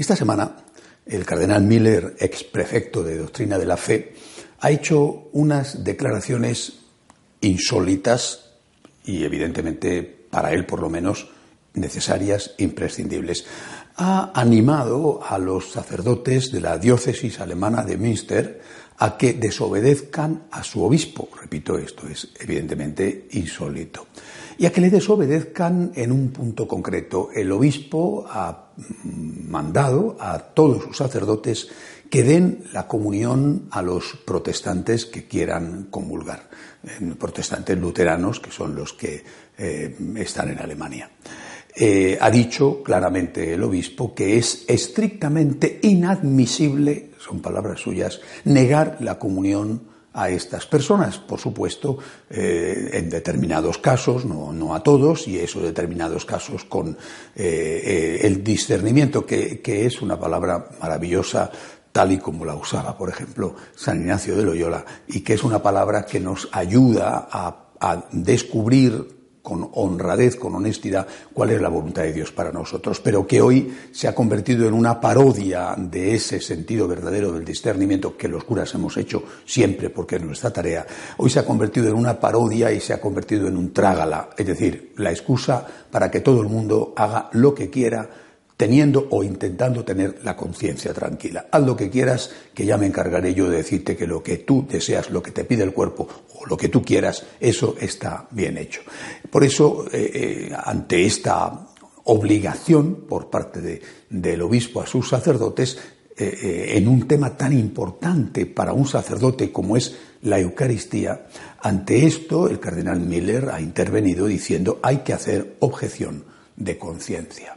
Esta semana, el cardenal Miller, ex prefecto de Doctrina de la Fe, ha hecho unas declaraciones insólitas y evidentemente para él por lo menos necesarias, imprescindibles. Ha animado a los sacerdotes de la diócesis alemana de Münster a que desobedezcan a su obispo. Repito, esto es evidentemente insólito. Y a que le desobedezcan en un punto concreto. El obispo ha mandado a todos sus sacerdotes que den la comunión a los protestantes que quieran comulgar, protestantes luteranos, que son los que eh, están en Alemania. Eh, ha dicho claramente el obispo que es estrictamente inadmisible, son palabras suyas, negar la comunión a estas personas, por supuesto, eh, en determinados casos, no, a todos, y esos determinados casos con eh, el discernimiento, que, es una palabra maravillosa tal y como la usaba, por ejemplo, San Ignacio de Loyola, y que es una palabra que nos ayuda a descubrir con honradez, con honestidad, cuál es la voluntad de Dios para nosotros, pero que hoy se ha convertido en una parodia de ese sentido verdadero del discernimiento que los curas hemos hecho siempre porque es nuestra tarea, hoy se ha convertido en una parodia y se ha convertido en un trágala, es decir, la excusa para que todo el mundo haga lo que quiera teniendo o intentando tener la conciencia tranquila. Haz lo que quieras, que ya me encargaré yo de decirte que lo que tú deseas, lo que te pide el cuerpo o lo que tú quieras, eso está bien hecho. Por eso, eh, eh, ante esta obligación por parte del obispo a sus sacerdotes, eh, en un tema tan importante para un sacerdote como es la Eucaristía, ante esto el cardenal Miller ha intervenido diciendo hay que hacer objeción de conciencia.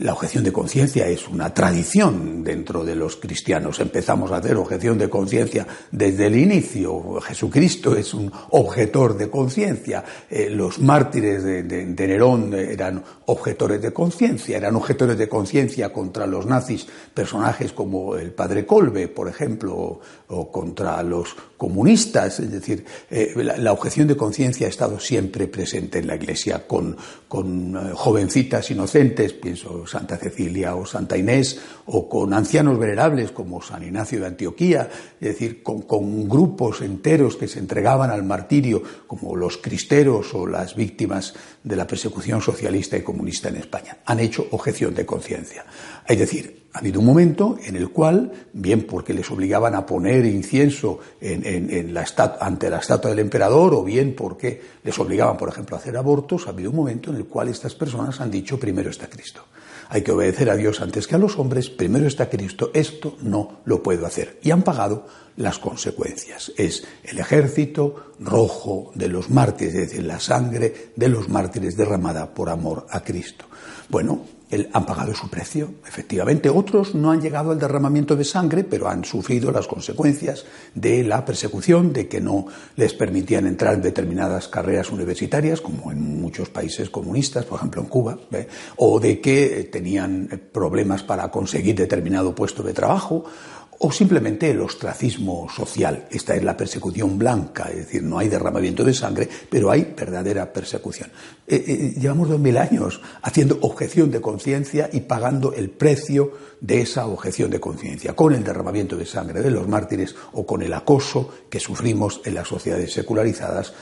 La objeción de conciencia es una tradición dentro de los cristianos. Empezamos a hacer objeción de conciencia desde el inicio. Jesucristo es un objetor de conciencia. Eh, los mártires de, Nerón eran objetores de conciencia. Eran objetores de conciencia contra los nazis, personajes como el padre Colbe, por ejemplo, o, contra los comunistas. Es decir, eh, la, objeción de conciencia ha estado siempre presente en la Iglesia con, eh, jovencitas inocentes, pienso Santa Cecilia o Santa Inés, o con ancianos venerables como San Ignacio de Antioquía, es decir, con, grupos enteros que se entregaban al martirio, como los cristeros o las víctimas de la persecución socialista y comunista en España. Han hecho objeción de conciencia. Es decir, ha habido un momento en el cual, bien porque les obligaban a poner incienso en, la ante la estatua del emperador, o bien porque les obligaban, por ejemplo, a hacer abortos, ha habido un momento en el cual estas personas han dicho primero está Cristo hay que obedecer a Dios antes que a los hombres, primero está Cristo, esto no lo puedo hacer. Y han pagado las consecuencias. Es el ejército rojo de los mártires, es decir, la sangre de los mártires derramada por amor a Cristo. Bueno, han pagado su precio, efectivamente. Otros no han llegado al derramamiento de sangre, pero han sufrido las consecuencias de la persecución, de que no les permitían entrar en determinadas carreras universitarias, como en muchos países comunistas, por ejemplo en Cuba, o de que tenían problemas para conseguir determinado puesto de trabajo, o simplemente el ostracismo social. Esta es la persecución blanca, es decir, no hay derramamiento de sangre, pero hay verdadera persecución. Eh, eh, llevamos dos mil años haciendo objeción de conciencia y pagando el precio de esa objeción de conciencia, con el derramamiento de sangre de los mártires o con el acoso que sufrimos en las sociedades secularizadas,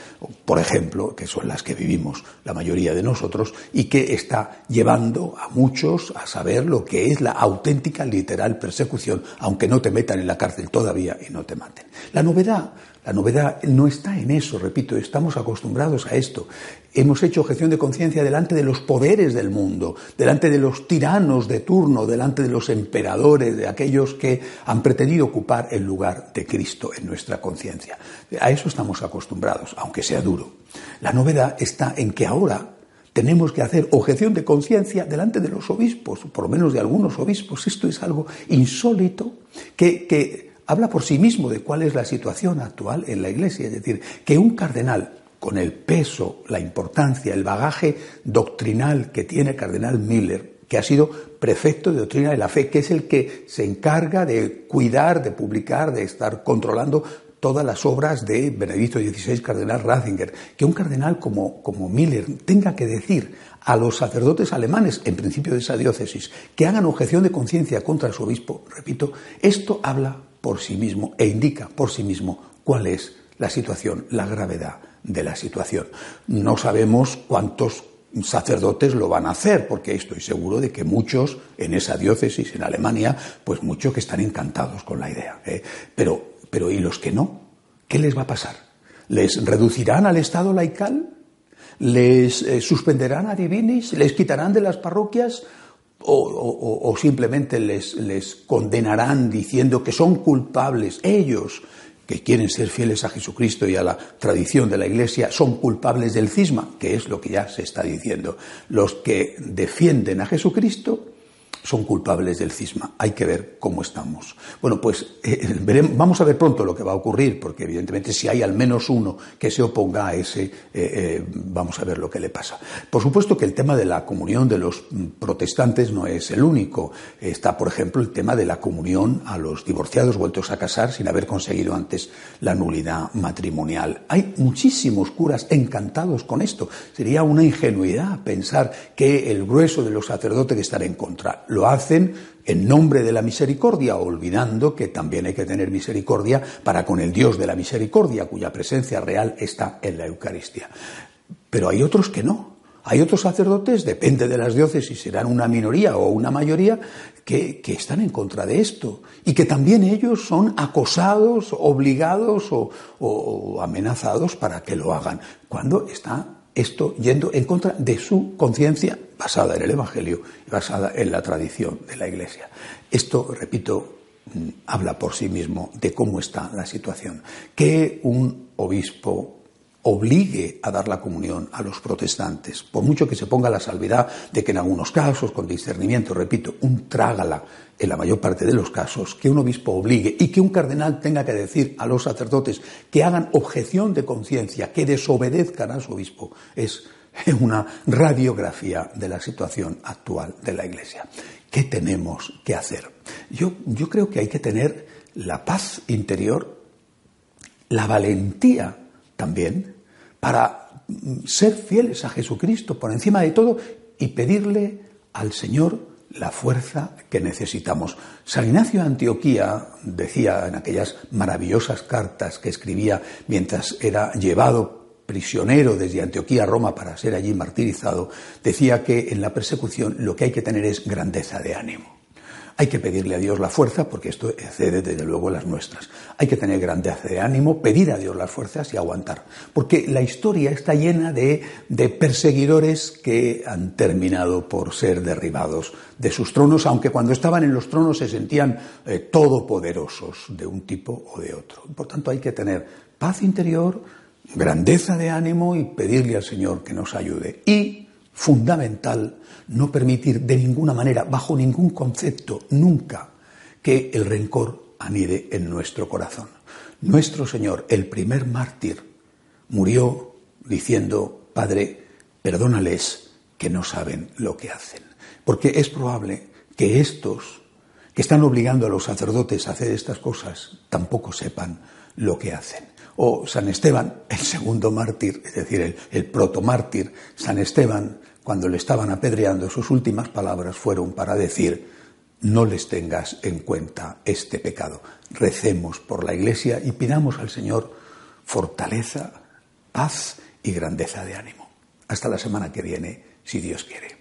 por ejemplo, que son las que vivimos la mayoría de nosotros, y que está llevando a muchos a saber lo que es la auténtica, literal persecución, aunque no te metan en la cárcel todavía y no te maten. La novedad, la novedad no está en eso, repito, estamos acostumbrados a esto. Hemos hecho objeción de conciencia delante de los poderes del mundo, delante de los tiranos de turno, delante de los emperadores, de aquellos que han pretendido ocupar el lugar de Cristo en nuestra conciencia. A eso estamos acostumbrados, aunque sea duro. La novedad está en que ahora tenemos que hacer objeción de conciencia delante de los obispos, por lo menos de algunos obispos. Esto es algo insólito que, habla por sí mismo de cuál es la situación actual en la Iglesia. Es decir, que un cardenal con el peso, la importancia, el bagaje doctrinal que tiene el cardenal Miller, que ha sido prefecto de doctrina de la fe, que es el que se encarga de cuidar, de publicar, de estar controlando todas las obras de Benedicto XVI, cardenal Ratzinger, que un cardenal como, como Miller tenga que decir a los sacerdotes alemanes, en principio de esa diócesis, que hagan objeción de conciencia contra su obispo, repito, esto habla por sí mismo e indica por sí mismo cuál es la situación, la gravedad de la situación. No sabemos cuántos sacerdotes lo van a hacer, porque estoy seguro de que muchos en esa diócesis en Alemania, pues muchos que están encantados con la idea. ¿eh? Pero pero ¿y los que no? ¿Qué les va a pasar? ¿Les reducirán al estado laical? ¿Les eh, suspenderán a divinis? ¿Les quitarán de las parroquias? ¿O, simplemente les, les condenarán diciendo que son culpables ellos que quieren ser fieles a Jesucristo y a la tradición de la Iglesia son culpables del cisma, que es lo que ya se está diciendo. Los que defienden a Jesucristo son culpables del cisma. Hay que ver cómo estamos. Bueno, pues eh, vamos a ver pronto lo que va a ocurrir, porque evidentemente si hay al menos uno que se oponga a ese, eh, eh, vamos a ver lo que le pasa. Por supuesto que el tema de la comunión de los protestantes no es el único. Está, por ejemplo, el tema de la comunión a los divorciados vueltos a casar sin haber conseguido antes la nulidad matrimonial. Hay muchísimos curas encantados con esto. Sería una ingenuidad pensar que el grueso de los sacerdotes están en contra lo hacen en nombre de la misericordia, olvidando que también hay que tener misericordia para con el Dios de la misericordia, cuya presencia real está en la Eucaristía. Pero hay otros que no. Hay otros sacerdotes, depende de las diócesis, serán una minoría o una mayoría, que, están en contra de esto y que también ellos son acosados, obligados o amenazados para que lo hagan, cuando está esto yendo en contra de su conciencia basada en el Evangelio y basada en la tradición de la Iglesia. Esto, repito, mm, habla por sí mismo de cómo está la situación. Que un obispo obligue a dar la comunión a los protestantes, por mucho que se ponga la salvedad de que en algunos casos, con discernimiento, repito, un trágala en la mayor parte de los casos, que un obispo obligue y que un cardenal tenga que decir a los sacerdotes que hagan objeción de conciencia, que desobedezcan a su obispo, es una radiografía de la situación actual de la Iglesia. ¿Qué tenemos que hacer? Yo, yo creo que hay que tener la paz interior, la valentía también para ser fieles a Jesucristo por encima de todo y pedirle al Señor la fuerza que necesitamos. San Ignacio de Antioquía decía en aquellas maravillosas cartas que escribía mientras era llevado prisionero desde Antioquía a Roma para ser allí martirizado, decía que en la persecución lo que hay que tener es grandeza de ánimo. Hay que pedirle a Dios la fuerza, porque esto excede desde luego las nuestras. Hay que tener grandeza de ánimo, pedir a Dios las fuerzas y aguantar. Porque la historia está llena de, perseguidores que han terminado por ser derribados de sus tronos, aunque cuando estaban en los tronos se sentían eh, todopoderosos de un tipo o de otro. Por tanto, hay que tener paz interior, grandeza de ánimo y pedirle al Señor que nos ayude. Y fundamental no permitir de ninguna manera, bajo ningún concepto, nunca, que el rencor anide en nuestro corazón. Nuestro Señor, el primer mártir, murió diciendo, Padre, perdónales que no saben lo que hacen. Porque es probable que estos que están obligando a los sacerdotes a hacer estas cosas tampoco sepan lo que hacen. O San Esteban, el segundo mártir, es decir, el, el protomártir, San Esteban, cuando le estaban apedreando, sus últimas palabras fueron para decir, no les tengas en cuenta este pecado. Recemos por la Iglesia y pidamos al Señor fortaleza, paz y grandeza de ánimo. Hasta la semana que viene, si Dios quiere.